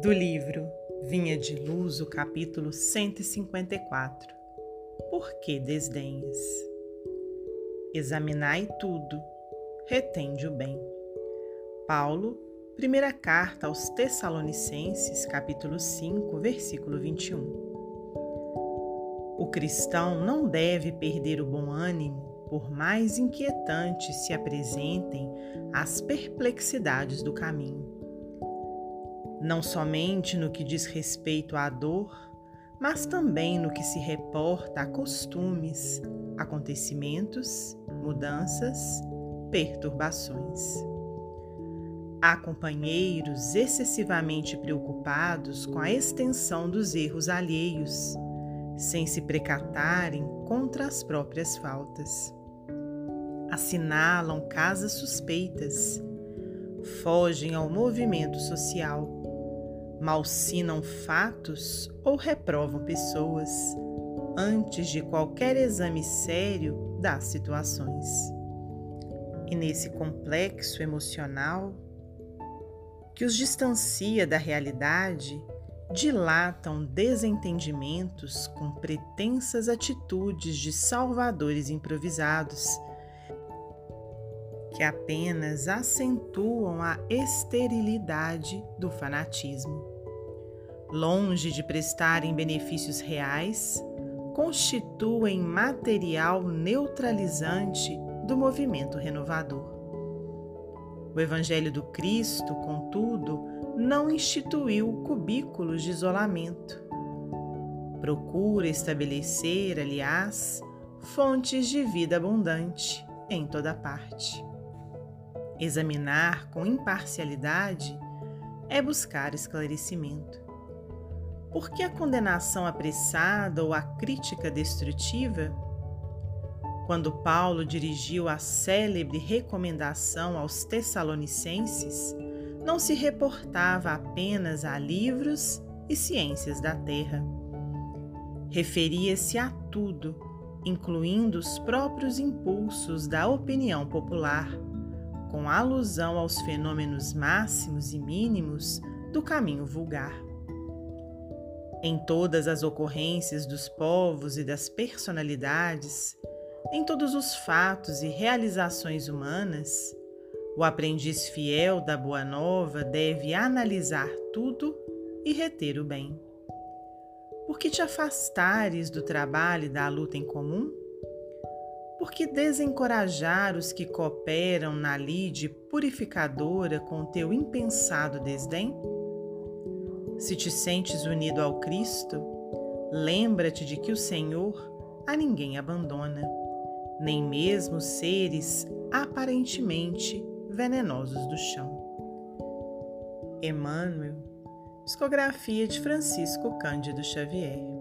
Do livro Vinha de Luz, o capítulo 154 Por que desdenhas? Examinai tudo, retende o bem. Paulo, primeira carta aos Tessalonicenses, capítulo 5, versículo 21. O cristão não deve perder o bom ânimo, por mais inquietantes se apresentem as perplexidades do caminho não somente no que diz respeito à dor, mas também no que se reporta a costumes, acontecimentos, mudanças, perturbações. Há companheiros excessivamente preocupados com a extensão dos erros alheios, sem se precatarem contra as próprias faltas. Assinalam casas suspeitas, fogem ao movimento social malsinam fatos ou reprovam pessoas antes de qualquer exame sério das situações. E nesse complexo emocional que os distancia da realidade, dilatam desentendimentos com pretensas atitudes de salvadores improvisados, que apenas acentuam a esterilidade do fanatismo longe de prestarem benefícios reais, constituem material neutralizante do movimento renovador. O Evangelho do Cristo, contudo, não instituiu cubículos de isolamento. Procura estabelecer, aliás, fontes de vida abundante em toda parte. Examinar com imparcialidade é buscar esclarecimento. Por que a condenação apressada ou a crítica destrutiva? Quando Paulo dirigiu a célebre recomendação aos Tessalonicenses, não se reportava apenas a livros e ciências da terra. Referia-se a tudo, incluindo os próprios impulsos da opinião popular, com alusão aos fenômenos máximos e mínimos do caminho vulgar. Em todas as ocorrências dos povos e das personalidades, em todos os fatos e realizações humanas, o aprendiz fiel da Boa Nova deve analisar tudo e reter o bem. Por que te afastares do trabalho e da luta em comum? Por que desencorajar os que cooperam na lide purificadora com teu impensado desdém? Se te sentes unido ao Cristo, lembra-te de que o Senhor a ninguém abandona, nem mesmo seres aparentemente venenosos do chão. Emmanuel, psicografia de Francisco Cândido Xavier.